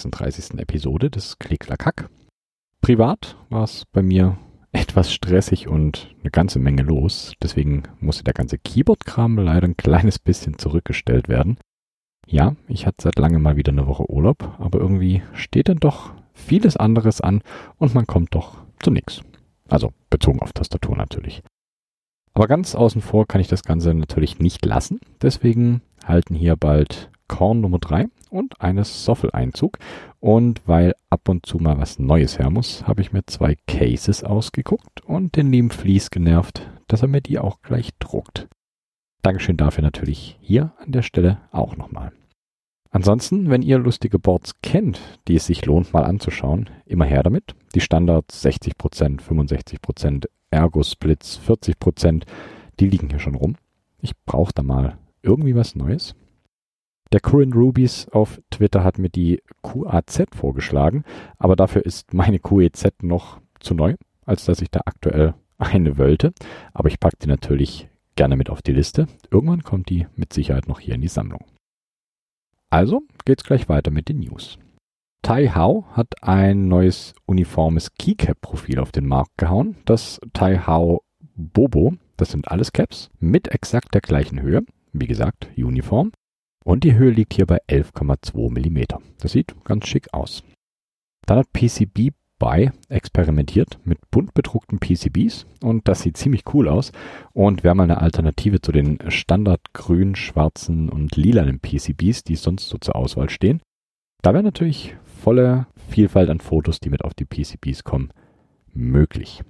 Hallo zur 36. Episode des Klicklackhack. Privat war es bei mir etwas stressig und eine ganze Menge los. Deswegen musste der ganze Keyboard-Kram leider ein kleines bisschen zurückgestellt werden. Ja, ich hatte seit langem mal wieder eine Woche Urlaub, aber irgendwie steht dann doch vieles anderes an und man kommt doch zu nichts. Also bezogen auf Tastatur natürlich. Aber ganz außen vor kann ich das Ganze natürlich nicht lassen. Deswegen halten hier bald Korn Nummer 3 und eines Soffel-Einzug. Und weil ab und zu mal was Neues her muss, habe ich mir zwei Cases ausgeguckt und den lieben Fließ genervt, dass er mir die auch gleich druckt. Dankeschön dafür natürlich hier an der Stelle auch nochmal. Ansonsten, wenn ihr lustige Boards kennt, die es sich lohnt mal anzuschauen, immer her damit. Die Standards 60%, 65%, Ergo-Splits 40%, die liegen hier schon rum. Ich brauche da mal irgendwie was Neues. Der Current Rubies auf Twitter hat mir die QAZ vorgeschlagen, aber dafür ist meine QEZ noch zu neu, als dass ich da aktuell eine wollte. Aber ich packe die natürlich gerne mit auf die Liste. Irgendwann kommt die mit Sicherheit noch hier in die Sammlung. Also geht's gleich weiter mit den News. Tai Hao hat ein neues uniformes Keycap-Profil auf den Markt gehauen. Das Tai Hao Bobo, das sind alles Caps mit exakt der gleichen Höhe. Wie gesagt, uniform. Und die Höhe liegt hier bei 11,2 mm. Das sieht ganz schick aus. Dann hat PCB by experimentiert mit bunt bedruckten PCBs und das sieht ziemlich cool aus und wäre mal eine Alternative zu den standard grün, schwarzen und lilanen PCBs, die sonst so zur Auswahl stehen. Da wäre natürlich volle Vielfalt an Fotos, die mit auf die PCBs kommen, möglich.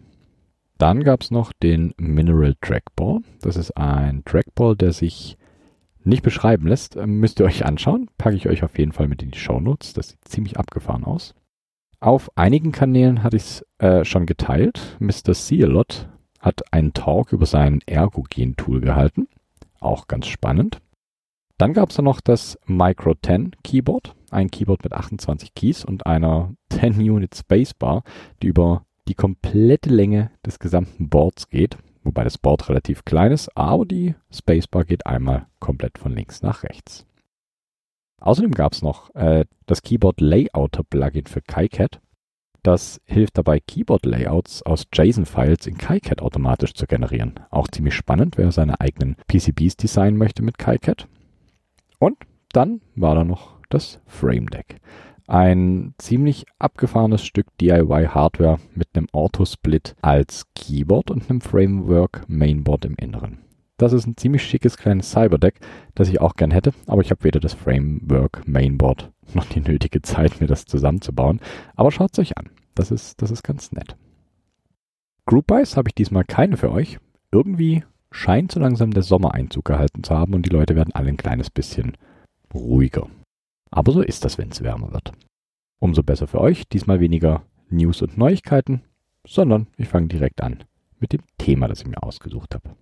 Dann gab es noch den Mineral Trackball. Das ist ein Trackball, der sich nicht beschreiben lässt, ähm, müsst ihr euch anschauen. Packe ich euch auf jeden Fall mit in die Show Notes. Das sieht ziemlich abgefahren aus. Auf einigen Kanälen hatte ich es äh, schon geteilt. Mr. Sealot hat einen Talk über sein Ergogen-Tool gehalten. Auch ganz spannend. Dann gab es noch das Micro 10 Keyboard. Ein Keyboard mit 28 Keys und einer 10 Unit Spacebar, die über die komplette Länge des gesamten Boards geht wobei das Board relativ klein ist, aber die Spacebar geht einmal komplett von links nach rechts. Außerdem gab es noch äh, das Keyboard Layouter Plugin für KiCad. Das hilft dabei, Keyboard-Layouts aus JSON-Files in KiCad automatisch zu generieren. Auch ziemlich spannend, wer seine eigenen PCBs designen möchte mit KiCad. Und dann war da noch das Frame Deck. Ein ziemlich abgefahrenes Stück DIY-Hardware mit einem Auto-Split als Keyboard und einem Framework-Mainboard im Inneren. Das ist ein ziemlich schickes kleines Cyberdeck, das ich auch gern hätte, aber ich habe weder das Framework Mainboard noch die nötige Zeit, mir das zusammenzubauen. Aber schaut es euch an. Das ist, das ist ganz nett. Group Buys habe ich diesmal keine für euch. Irgendwie scheint so langsam der Sommer Einzug gehalten zu haben und die Leute werden alle ein kleines bisschen ruhiger. Aber so ist das, wenn es wärmer wird. Umso besser für euch, diesmal weniger News und Neuigkeiten, sondern ich fange direkt an mit dem Thema, das ich mir ausgesucht habe.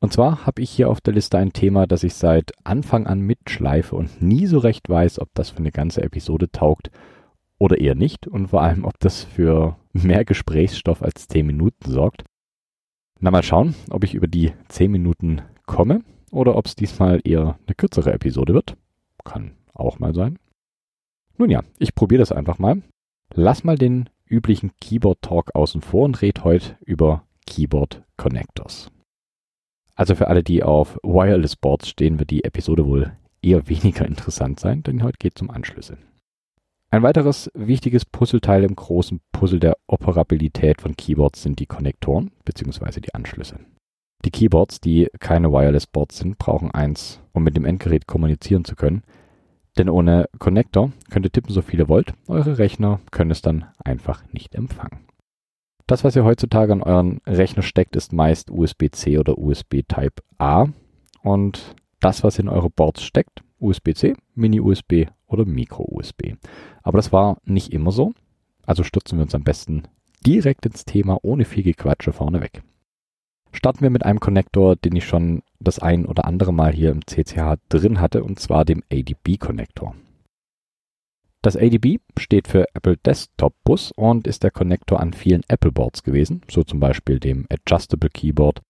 Und zwar habe ich hier auf der Liste ein Thema, das ich seit Anfang an mitschleife und nie so recht weiß, ob das für eine ganze Episode taugt oder eher nicht und vor allem, ob das für mehr Gesprächsstoff als 10 Minuten sorgt. Na mal schauen, ob ich über die 10 Minuten komme oder ob es diesmal eher eine kürzere Episode wird. Kann auch mal sein. Nun ja, ich probiere das einfach mal. Lass mal den üblichen Keyboard Talk außen vor und red heute über Keyboard Connectors. Also für alle, die auf Wireless Boards stehen, wird die Episode wohl eher weniger interessant sein, denn heute geht es um Anschlüsse. Ein weiteres wichtiges Puzzleteil im großen Puzzle der Operabilität von Keyboards sind die Konnektoren bzw. die Anschlüsse. Die Keyboards, die keine Wireless Boards sind, brauchen eins, um mit dem Endgerät kommunizieren zu können, denn ohne Connector könnt ihr tippen, so viele wollt. Eure Rechner können es dann einfach nicht empfangen. Das, was ihr heutzutage an euren Rechner steckt, ist meist USB-C oder USB Type A. Und das, was in eure Boards steckt, USB-C, Mini-USB oder Micro-USB. Aber das war nicht immer so. Also stürzen wir uns am besten direkt ins Thema ohne viel Gequatsche vorneweg. Starten wir mit einem Konnektor, den ich schon das ein oder andere Mal hier im CCH drin hatte, und zwar dem ADB-Konnektor. Das ADB steht für Apple Desktop Bus und ist der Konnektor an vielen Apple Boards gewesen, so zum Beispiel dem Adjustable Keyboard,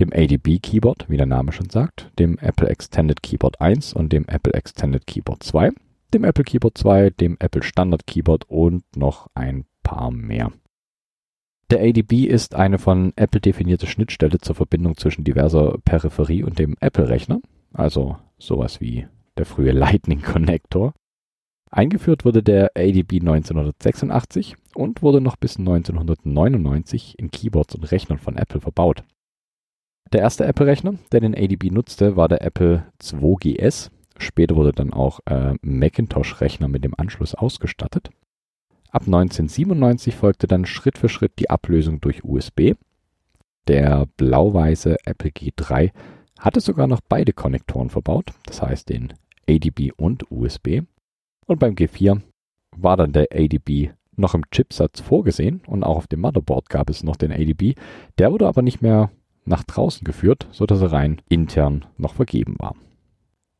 dem ADB Keyboard, wie der Name schon sagt, dem Apple Extended Keyboard 1 und dem Apple Extended Keyboard 2, dem Apple Keyboard 2, dem Apple Standard Keyboard und noch ein paar mehr. Der ADB ist eine von Apple definierte Schnittstelle zur Verbindung zwischen diverser Peripherie und dem Apple-Rechner, also sowas wie der frühe Lightning Connector. Eingeführt wurde der ADB 1986 und wurde noch bis 1999 in Keyboards und Rechnern von Apple verbaut. Der erste Apple-Rechner, der den ADB nutzte, war der Apple 2GS. Später wurde dann auch äh, Macintosh-Rechner mit dem Anschluss ausgestattet. Ab 1997 folgte dann Schritt für Schritt die Ablösung durch USB. Der blau-weiße Apple G3 hatte sogar noch beide Konnektoren verbaut, das heißt den ADB und USB. Und beim G4 war dann der ADB noch im Chipsatz vorgesehen und auch auf dem Motherboard gab es noch den ADB. Der wurde aber nicht mehr nach draußen geführt, sodass er rein intern noch vergeben war.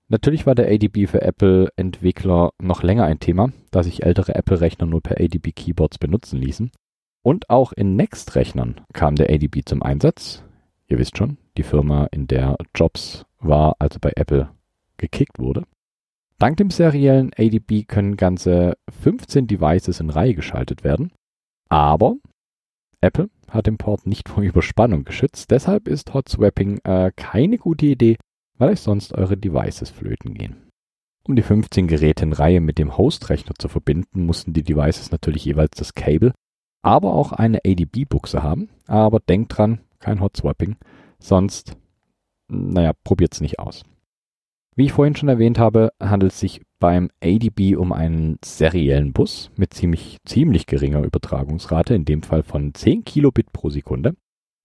Natürlich war der ADB für Apple-Entwickler noch länger ein Thema, da sich ältere Apple-Rechner nur per ADB-Keyboards benutzen ließen. Und auch in Next-Rechnern kam der ADB zum Einsatz. Ihr wisst schon, die Firma, in der Jobs war, als er bei Apple gekickt wurde. Dank dem seriellen ADB können ganze 15 Devices in Reihe geschaltet werden. Aber Apple hat den Port nicht vor Überspannung geschützt. Deshalb ist Hot Swapping äh, keine gute Idee, weil euch sonst eure Devices flöten gehen. Um die 15 Geräte in Reihe mit dem Host-Rechner zu verbinden, mussten die Devices natürlich jeweils das Cable, aber auch eine ADB-Buchse haben. Aber denkt dran, kein Hot Swapping, sonst, naja, probiert's nicht aus. Wie ich vorhin schon erwähnt habe, handelt es sich beim ADB um einen seriellen Bus mit ziemlich, ziemlich geringer Übertragungsrate, in dem Fall von 10 Kilobit pro Sekunde.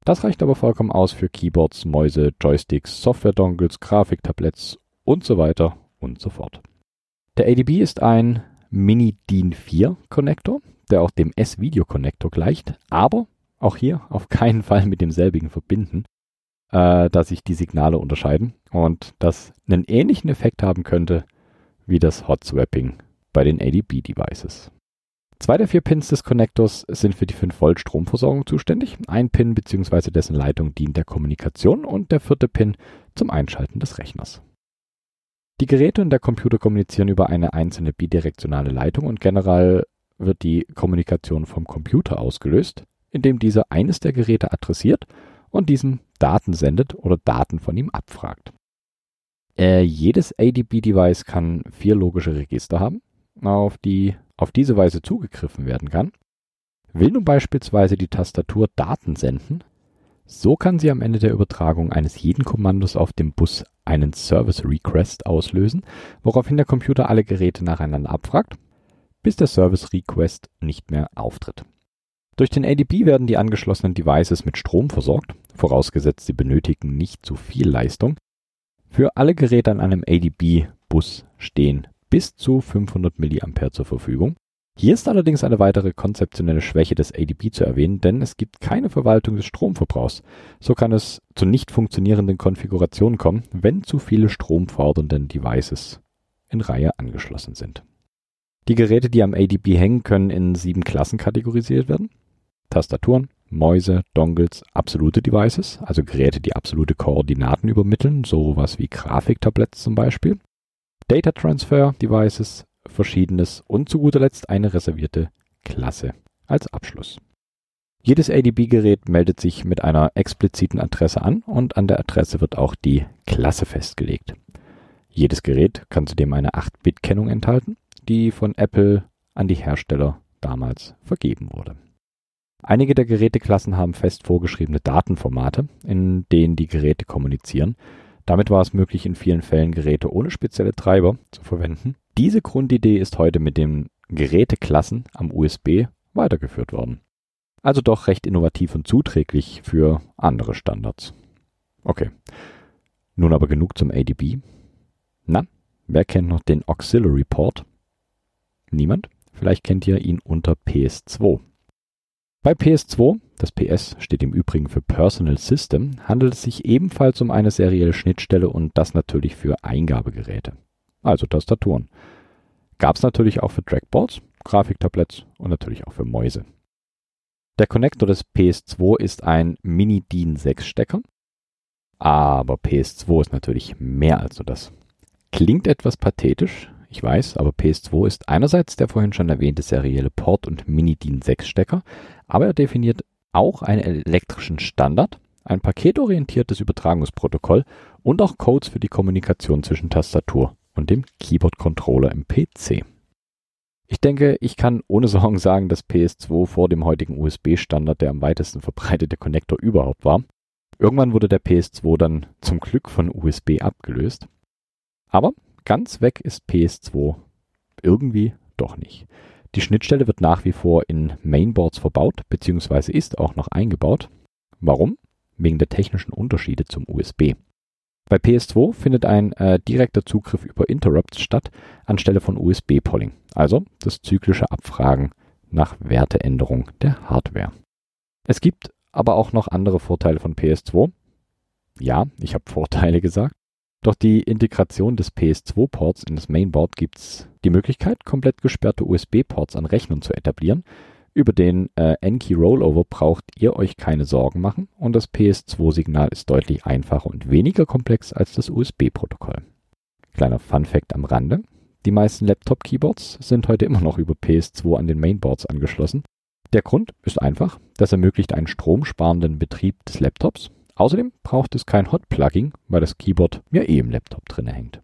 Das reicht aber vollkommen aus für Keyboards, Mäuse, Joysticks, Software-Dongles, Grafiktabletts und so weiter und so fort. Der ADB ist ein Mini-DIN-4-Konnektor, der auch dem S-Video-Konnektor gleicht, aber auch hier auf keinen Fall mit demselbigen verbinden, äh, da sich die Signale unterscheiden und das einen ähnlichen Effekt haben könnte wie das Hot Swapping bei den ADB-Devices. Zwei der vier Pins des Connectors sind für die 5 Volt Stromversorgung zuständig. Ein Pin bzw. dessen Leitung dient der Kommunikation und der vierte Pin zum Einschalten des Rechners. Die Geräte und der Computer kommunizieren über eine einzelne bidirektionale Leitung und generell wird die Kommunikation vom Computer ausgelöst, indem dieser eines der Geräte adressiert und diesem Daten sendet oder Daten von ihm abfragt. Äh, jedes ADB-Device kann vier logische Register haben, auf die auf diese Weise zugegriffen werden kann. Will nun beispielsweise die Tastatur Daten senden, so kann sie am Ende der Übertragung eines jeden Kommandos auf dem Bus einen Service Request auslösen, woraufhin der Computer alle Geräte nacheinander abfragt, bis der Service Request nicht mehr auftritt. Durch den ADB werden die angeschlossenen Devices mit Strom versorgt, vorausgesetzt sie benötigen nicht zu viel Leistung. Für alle Geräte an einem ADB-Bus stehen bis zu 500 mA zur Verfügung. Hier ist allerdings eine weitere konzeptionelle Schwäche des ADB zu erwähnen, denn es gibt keine Verwaltung des Stromverbrauchs. So kann es zu nicht funktionierenden Konfigurationen kommen, wenn zu viele stromfordernden Devices in Reihe angeschlossen sind. Die Geräte, die am ADB hängen, können in sieben Klassen kategorisiert werden. Tastaturen, Mäuse, Dongles, absolute Devices, also Geräte, die absolute Koordinaten übermitteln, sowas wie Grafiktabletts zum Beispiel. Data Transfer Devices, verschiedenes und zu guter Letzt eine reservierte Klasse als Abschluss. Jedes ADB-Gerät meldet sich mit einer expliziten Adresse an und an der Adresse wird auch die Klasse festgelegt. Jedes Gerät kann zudem eine 8-Bit-Kennung enthalten, die von Apple an die Hersteller damals vergeben wurde. Einige der Geräteklassen haben fest vorgeschriebene Datenformate, in denen die Geräte kommunizieren, damit war es möglich, in vielen Fällen Geräte ohne spezielle Treiber zu verwenden. Diese Grundidee ist heute mit den Geräteklassen am USB weitergeführt worden. Also doch recht innovativ und zuträglich für andere Standards. Okay. Nun aber genug zum ADB. Na, wer kennt noch den Auxiliary Port? Niemand? Vielleicht kennt ihr ihn unter PS2. Bei PS2, das PS steht im Übrigen für Personal System, handelt es sich ebenfalls um eine serielle Schnittstelle und das natürlich für Eingabegeräte, also Tastaturen. Gab es natürlich auch für Trackboards, Grafiktabletts und natürlich auch für Mäuse. Der Connector des PS2 ist ein Mini-DIN 6 Stecker, aber PS2 ist natürlich mehr als nur das. Klingt etwas pathetisch, ich weiß, aber PS2 ist einerseits der vorhin schon erwähnte serielle Port- und Mini-DIN-6-Stecker, aber er definiert auch einen elektrischen Standard, ein paketorientiertes Übertragungsprotokoll und auch Codes für die Kommunikation zwischen Tastatur und dem Keyboard-Controller im PC. Ich denke, ich kann ohne Sorgen sagen, dass PS2 vor dem heutigen USB-Standard der am weitesten verbreitete Konnektor überhaupt war. Irgendwann wurde der PS2 dann zum Glück von USB abgelöst. Aber ganz weg ist PS2 irgendwie doch nicht. Die Schnittstelle wird nach wie vor in Mainboards verbaut, beziehungsweise ist auch noch eingebaut. Warum? Wegen der technischen Unterschiede zum USB. Bei PS2 findet ein äh, direkter Zugriff über Interrupts statt, anstelle von USB-Polling, also das zyklische Abfragen nach Werteänderung der Hardware. Es gibt aber auch noch andere Vorteile von PS2. Ja, ich habe Vorteile gesagt. Doch die Integration des PS2-Ports in das Mainboard gibt es die Möglichkeit, komplett gesperrte USB-Ports an Rechnern zu etablieren, über den äh, N-Key Rollover braucht ihr euch keine Sorgen machen und das PS2-Signal ist deutlich einfacher und weniger komplex als das USB-Protokoll. Kleiner Fun-Fact am Rande: Die meisten Laptop-Keyboards sind heute immer noch über PS2 an den Mainboards angeschlossen. Der Grund ist einfach, das ermöglicht einen stromsparenden Betrieb des Laptops. Außerdem braucht es kein Hot-Plugging, weil das Keyboard ja eh im Laptop drin hängt.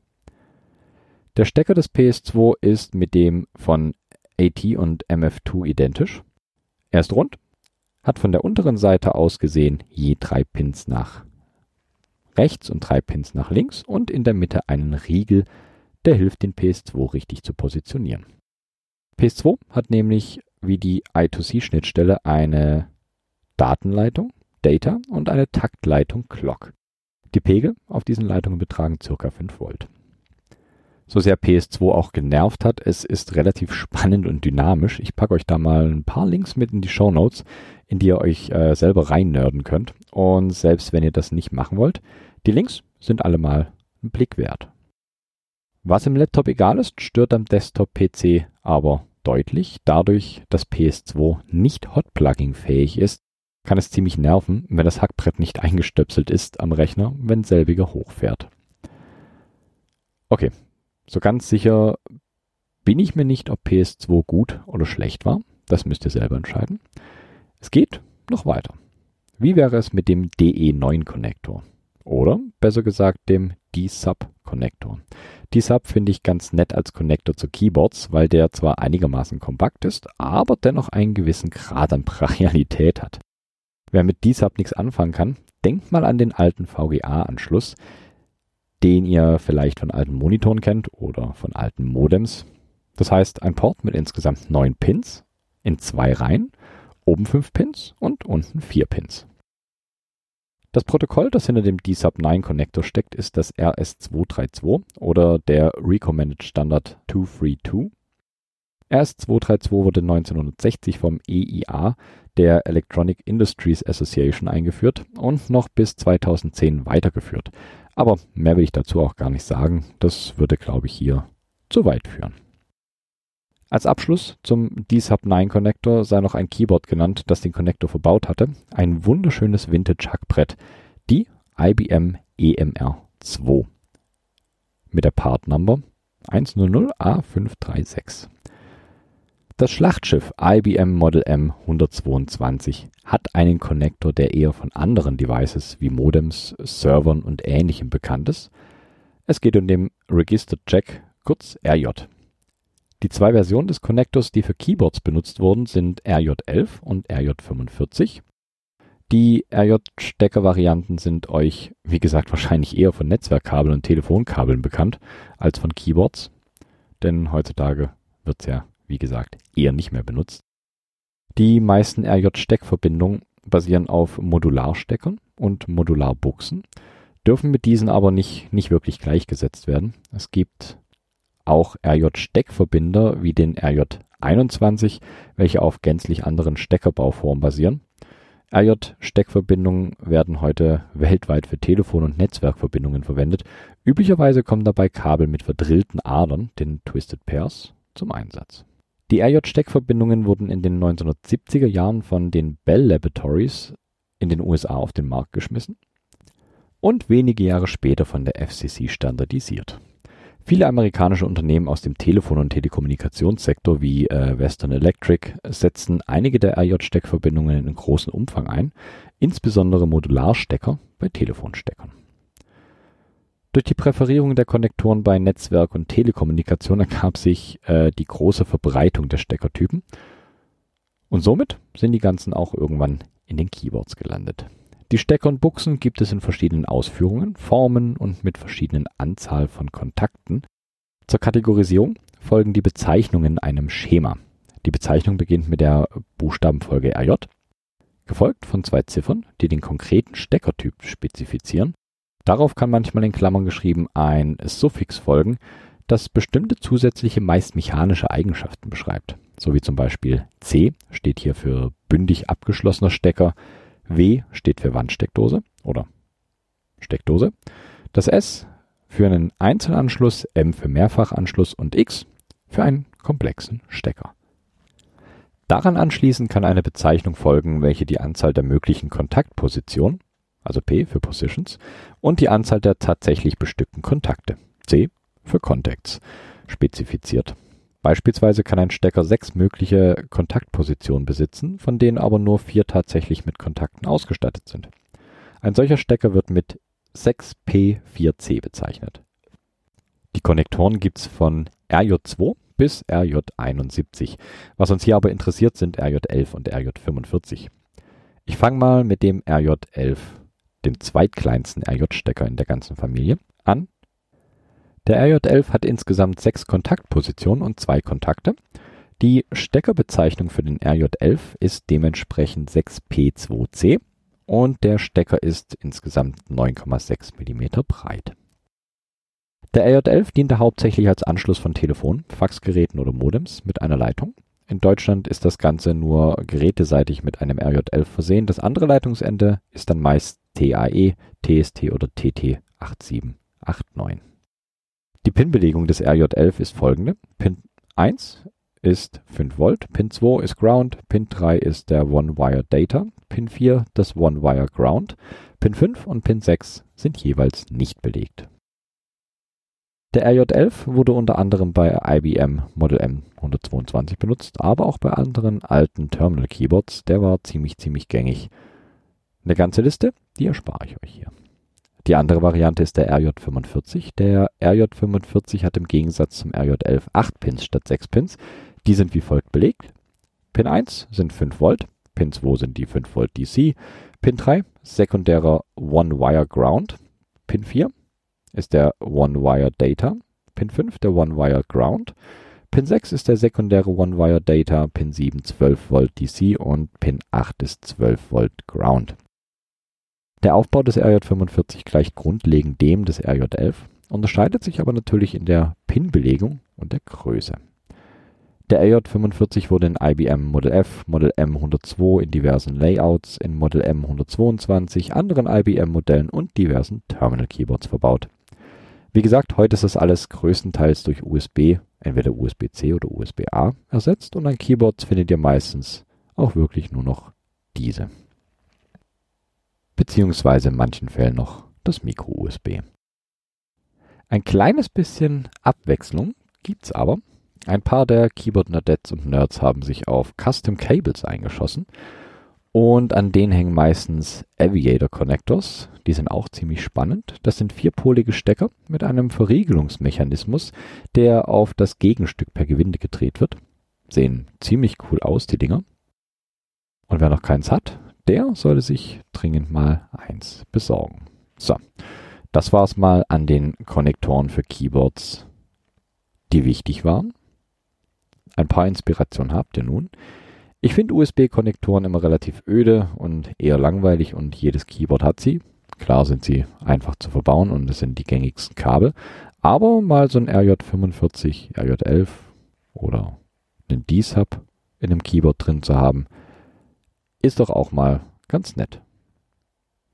Der Stecker des PS2 ist mit dem von AT und MF2 identisch. Er ist rund, hat von der unteren Seite aus gesehen je drei Pins nach rechts und drei Pins nach links und in der Mitte einen Riegel, der hilft den PS2 richtig zu positionieren. PS2 hat nämlich wie die I2C-Schnittstelle eine Datenleitung, Data und eine Taktleitung Clock. Die Pegel auf diesen Leitungen betragen ca. 5 Volt so sehr PS2 auch genervt hat, es ist relativ spannend und dynamisch. Ich packe euch da mal ein paar Links mit in die Show Notes, in die ihr euch äh, selber reinnörden könnt. Und selbst wenn ihr das nicht machen wollt, die Links sind alle mal einen Blick wert. Was im Laptop egal ist, stört am Desktop-PC aber deutlich. Dadurch, dass PS2 nicht Hot-Plugging fähig ist, kann es ziemlich nerven, wenn das Hackbrett nicht eingestöpselt ist am Rechner, wenn selbiger hochfährt. Okay, so ganz sicher bin ich mir nicht, ob PS2 gut oder schlecht war. Das müsst ihr selber entscheiden. Es geht noch weiter. Wie wäre es mit dem DE9-Konnektor? Oder besser gesagt dem D-Sub-Konnektor. D-Sub finde ich ganz nett als Konnektor zu Keyboards, weil der zwar einigermaßen kompakt ist, aber dennoch einen gewissen Grad an Brachialität hat. Wer mit D-Sub nichts anfangen kann, denkt mal an den alten VGA-Anschluss, den ihr vielleicht von alten Monitoren kennt oder von alten Modems. Das heißt, ein Port mit insgesamt neun Pins in zwei Reihen, oben fünf Pins und unten vier Pins. Das Protokoll, das hinter dem D-Sub9 Connector steckt, ist das RS232 oder der Recommended Standard 232. RS232 wurde 1960 vom EIA, der Electronic Industries Association, eingeführt und noch bis 2010 weitergeführt. Aber mehr will ich dazu auch gar nicht sagen. Das würde, glaube ich, hier zu weit führen. Als Abschluss zum D-Sub 9 Connector sei noch ein Keyboard genannt, das den Connector verbaut hatte. Ein wunderschönes Vintage-Hackbrett. Die IBM EMR 2. Mit der Part Number 100A536. Das Schlachtschiff IBM Model M 122 hat einen Konnektor, der eher von anderen Devices wie Modems, Servern und ähnlichem bekannt ist. Es geht um den Registered Jack, kurz RJ. Die zwei Versionen des Konnektors, die für Keyboards benutzt wurden, sind RJ11 und RJ45. Die RJ-Stecker-Varianten sind euch, wie gesagt, wahrscheinlich eher von Netzwerkkabeln und Telefonkabeln bekannt als von Keyboards, denn heutzutage wird es ja wie gesagt, eher nicht mehr benutzt. Die meisten RJ-Steckverbindungen basieren auf Modularsteckern und Modularbuchsen, dürfen mit diesen aber nicht, nicht wirklich gleichgesetzt werden. Es gibt auch RJ-Steckverbinder wie den RJ21, welche auf gänzlich anderen Steckerbauformen basieren. RJ-Steckverbindungen werden heute weltweit für Telefon- und Netzwerkverbindungen verwendet. Üblicherweise kommen dabei Kabel mit verdrillten Adern, den Twisted Pairs, zum Einsatz. Die RJ-Steckverbindungen wurden in den 1970er Jahren von den Bell Laboratories in den USA auf den Markt geschmissen und wenige Jahre später von der FCC standardisiert. Viele amerikanische Unternehmen aus dem Telefon- und Telekommunikationssektor wie äh, Western Electric setzen einige der RJ-Steckverbindungen in großem Umfang ein, insbesondere Modularstecker bei Telefonsteckern. Durch die Präferierung der Konnektoren bei Netzwerk und Telekommunikation ergab sich äh, die große Verbreitung der Steckertypen und somit sind die ganzen auch irgendwann in den Keyboards gelandet. Die Stecker und Buchsen gibt es in verschiedenen Ausführungen, Formen und mit verschiedenen Anzahl von Kontakten. Zur Kategorisierung folgen die Bezeichnungen einem Schema. Die Bezeichnung beginnt mit der Buchstabenfolge RJ, gefolgt von zwei Ziffern, die den konkreten Steckertyp spezifizieren. Darauf kann manchmal in Klammern geschrieben ein Suffix folgen, das bestimmte zusätzliche, meist mechanische Eigenschaften beschreibt. So wie zum Beispiel C steht hier für bündig abgeschlossener Stecker, W steht für Wandsteckdose oder Steckdose. Das S für einen Einzelanschluss, M für Mehrfachanschluss und X für einen komplexen Stecker. Daran anschließend kann eine Bezeichnung folgen, welche die Anzahl der möglichen Kontaktpositionen, also P für Positions, und die Anzahl der tatsächlich bestückten Kontakte, C für Contacts, spezifiziert. Beispielsweise kann ein Stecker sechs mögliche Kontaktpositionen besitzen, von denen aber nur vier tatsächlich mit Kontakten ausgestattet sind. Ein solcher Stecker wird mit 6P4C bezeichnet. Die Konnektoren gibt es von RJ2 bis RJ71. Was uns hier aber interessiert, sind RJ11 und RJ45. Ich fange mal mit dem RJ11, dem zweitkleinsten RJ-Stecker in der ganzen Familie, an der RJ11 hat insgesamt sechs Kontaktpositionen und zwei Kontakte. Die Steckerbezeichnung für den RJ11 ist dementsprechend 6P2C und der Stecker ist insgesamt 9,6 mm breit. Der RJ11 diente hauptsächlich als Anschluss von Telefonen, Faxgeräten oder Modems mit einer Leitung. In Deutschland ist das Ganze nur geräteseitig mit einem RJ11 versehen. Das andere Leitungsende ist dann meist TAE, TST oder TT8789. Die Pin-Belegung des RJ11 ist folgende: Pin 1 ist 5 Volt, Pin 2 ist Ground, Pin 3 ist der One-Wire Data, Pin 4 das One-Wire Ground, Pin 5 und Pin 6 sind jeweils nicht belegt. Der RJ11 wurde unter anderem bei IBM Model M122 benutzt, aber auch bei anderen alten Terminal Keyboards. Der war ziemlich, ziemlich gängig. Eine ganze Liste, die erspare ich euch hier. Die andere Variante ist der RJ45. Der RJ45 hat im Gegensatz zum RJ11 8 Pins statt 6 Pins. Die sind wie folgt belegt. Pin 1 sind 5 Volt, Pin 2 sind die 5 Volt DC, Pin 3 sekundärer One-Wire Ground, Pin 4 ist der One-Wire Data, Pin 5 der One-Wire Ground, Pin 6 ist der sekundäre One-Wire Data, Pin 7 12 Volt DC und Pin 8 ist 12 Volt Ground. Der Aufbau des RJ45 gleicht grundlegend dem des RJ11, unterscheidet sich aber natürlich in der Pin-Belegung und der Größe. Der RJ45 wurde in IBM Model F, Model M102 in diversen Layouts, in Model M122, anderen IBM-Modellen und diversen Terminal-Keyboards verbaut. Wie gesagt, heute ist das alles größtenteils durch USB, entweder USB-C oder USB-A ersetzt und an Keyboards findet ihr meistens auch wirklich nur noch diese beziehungsweise in manchen Fällen noch das Micro-USB. Ein kleines bisschen Abwechslung gibt's aber. Ein paar der Keyboard-Nerdettes und Nerds haben sich auf Custom Cables eingeschossen und an denen hängen meistens Aviator Connectors. Die sind auch ziemlich spannend. Das sind vierpolige Stecker mit einem Verriegelungsmechanismus, der auf das Gegenstück per Gewinde gedreht wird. Sehen ziemlich cool aus, die Dinger. Und wer noch keins hat, der sollte sich dringend mal eins besorgen. So, das war's mal an den Konnektoren für Keyboards, die wichtig waren. Ein paar Inspirationen habt ihr nun. Ich finde USB-Konnektoren immer relativ öde und eher langweilig und jedes Keyboard hat sie. Klar sind sie einfach zu verbauen und es sind die gängigsten Kabel. Aber mal so ein RJ45, RJ11 oder einen D-Sub in einem Keyboard drin zu haben, ist doch auch mal ganz nett.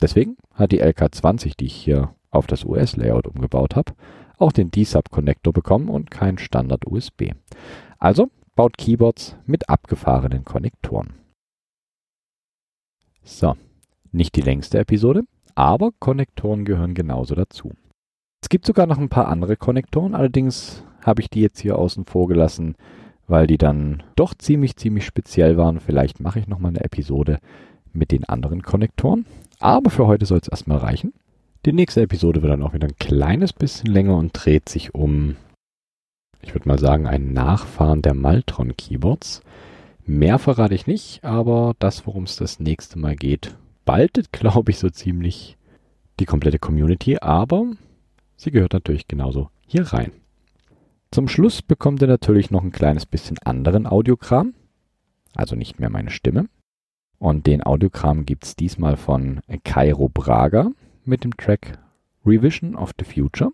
Deswegen hat die LK20, die ich hier auf das US-Layout umgebaut habe, auch den D-Sub-Connector bekommen und kein Standard-USB. Also baut Keyboards mit abgefahrenen Konnektoren. So, nicht die längste Episode, aber Konnektoren gehören genauso dazu. Es gibt sogar noch ein paar andere Konnektoren, allerdings habe ich die jetzt hier außen vor gelassen, weil die dann doch ziemlich, ziemlich speziell waren. Vielleicht mache ich nochmal eine Episode mit den anderen Konnektoren. Aber für heute soll es erstmal reichen. Die nächste Episode wird dann auch wieder ein kleines bisschen länger und dreht sich um, ich würde mal sagen, ein Nachfahren der Maltron Keyboards. Mehr verrate ich nicht, aber das, worum es das nächste Mal geht, baltet, glaube ich, so ziemlich die komplette Community, aber sie gehört natürlich genauso hier rein. Zum Schluss bekommt ihr natürlich noch ein kleines bisschen anderen Audiokram, also nicht mehr meine Stimme. Und den Audiokram gibt es diesmal von Cairo Braga mit dem Track Revision of the Future.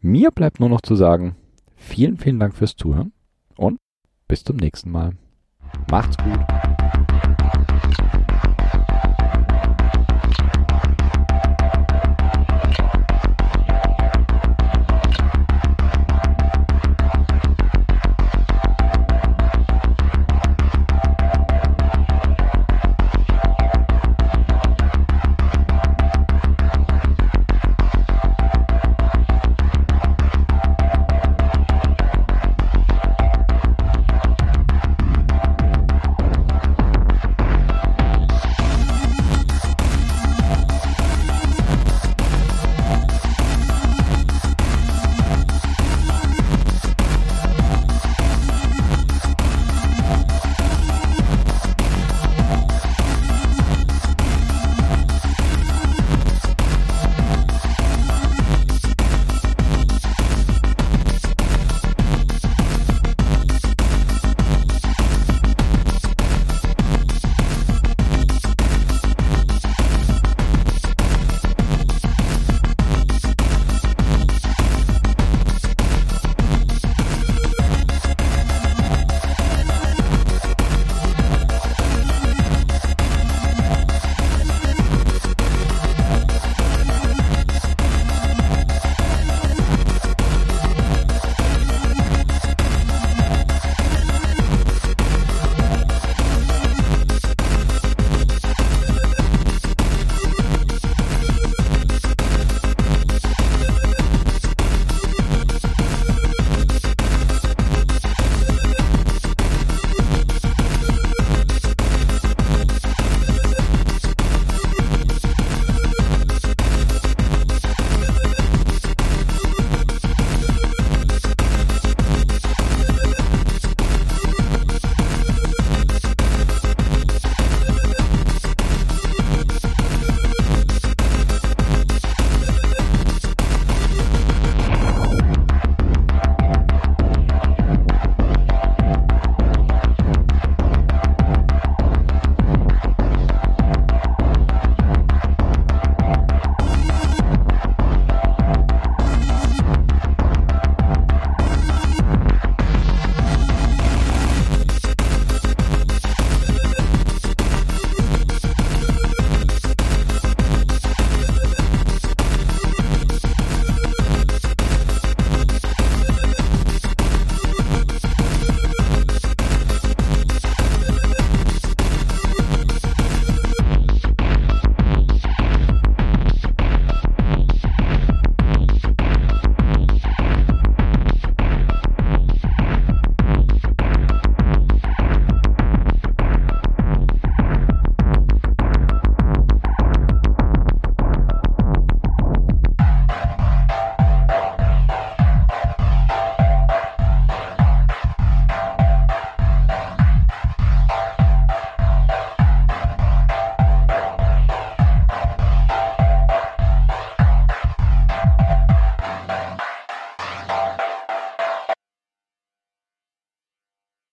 Mir bleibt nur noch zu sagen, vielen, vielen Dank fürs Zuhören und bis zum nächsten Mal. Macht's gut.